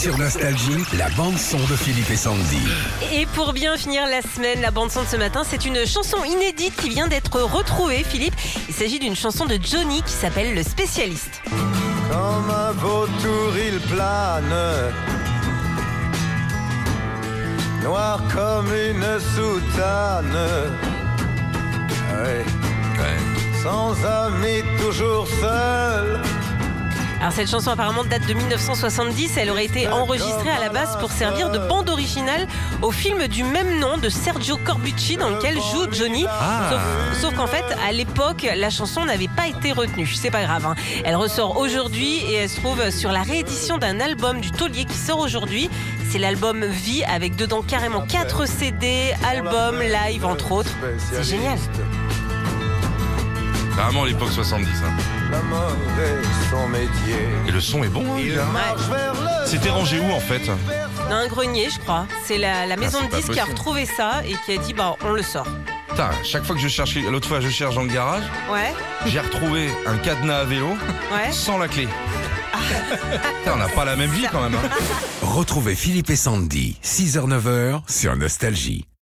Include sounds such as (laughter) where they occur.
Sur Nostalgie, la bande-son de Philippe et Sandy. Et pour bien finir la semaine, la bande son de ce matin, c'est une chanson inédite qui vient d'être retrouvée, Philippe. Il s'agit d'une chanson de Johnny qui s'appelle Le Spécialiste. Comme un vautour, il plane. Noir comme une soutane. Ouais. Sans amis, toujours seul. Alors cette chanson apparemment date de 1970, elle aurait été enregistrée à la base pour servir de bande originale au film du même nom de Sergio Corbucci dans lequel joue Johnny. Ah. Sauf, sauf qu'en fait, à l'époque, la chanson n'avait pas été retenue. C'est pas grave. hein. Elle ressort aujourd'hui et elle se trouve sur la réédition d'un album du Taulier qui sort aujourd'hui. C'est l'album Vie avec dedans carrément 4 CD, albums, live entre autres. C'est génial. Vraiment l'époque 70. hein. La mort est son métier. Et le son est bon. hein, C'était rangé où en fait Dans un grenier, je crois. C'est la, la maison Ah, c'est de disques qui a retrouvé ça et qui a dit bah on le sort. Putain, chaque fois que je cherche, l'autre fois je cherche dans le garage, Ouais, j'ai retrouvé un cadenas à vélo ouais. sans la clé. Putain, on n'a pas la même vie quand même. hein. (laughs) Retrouvez Philippe et Sandy, 6h-9h sur Nostalgie.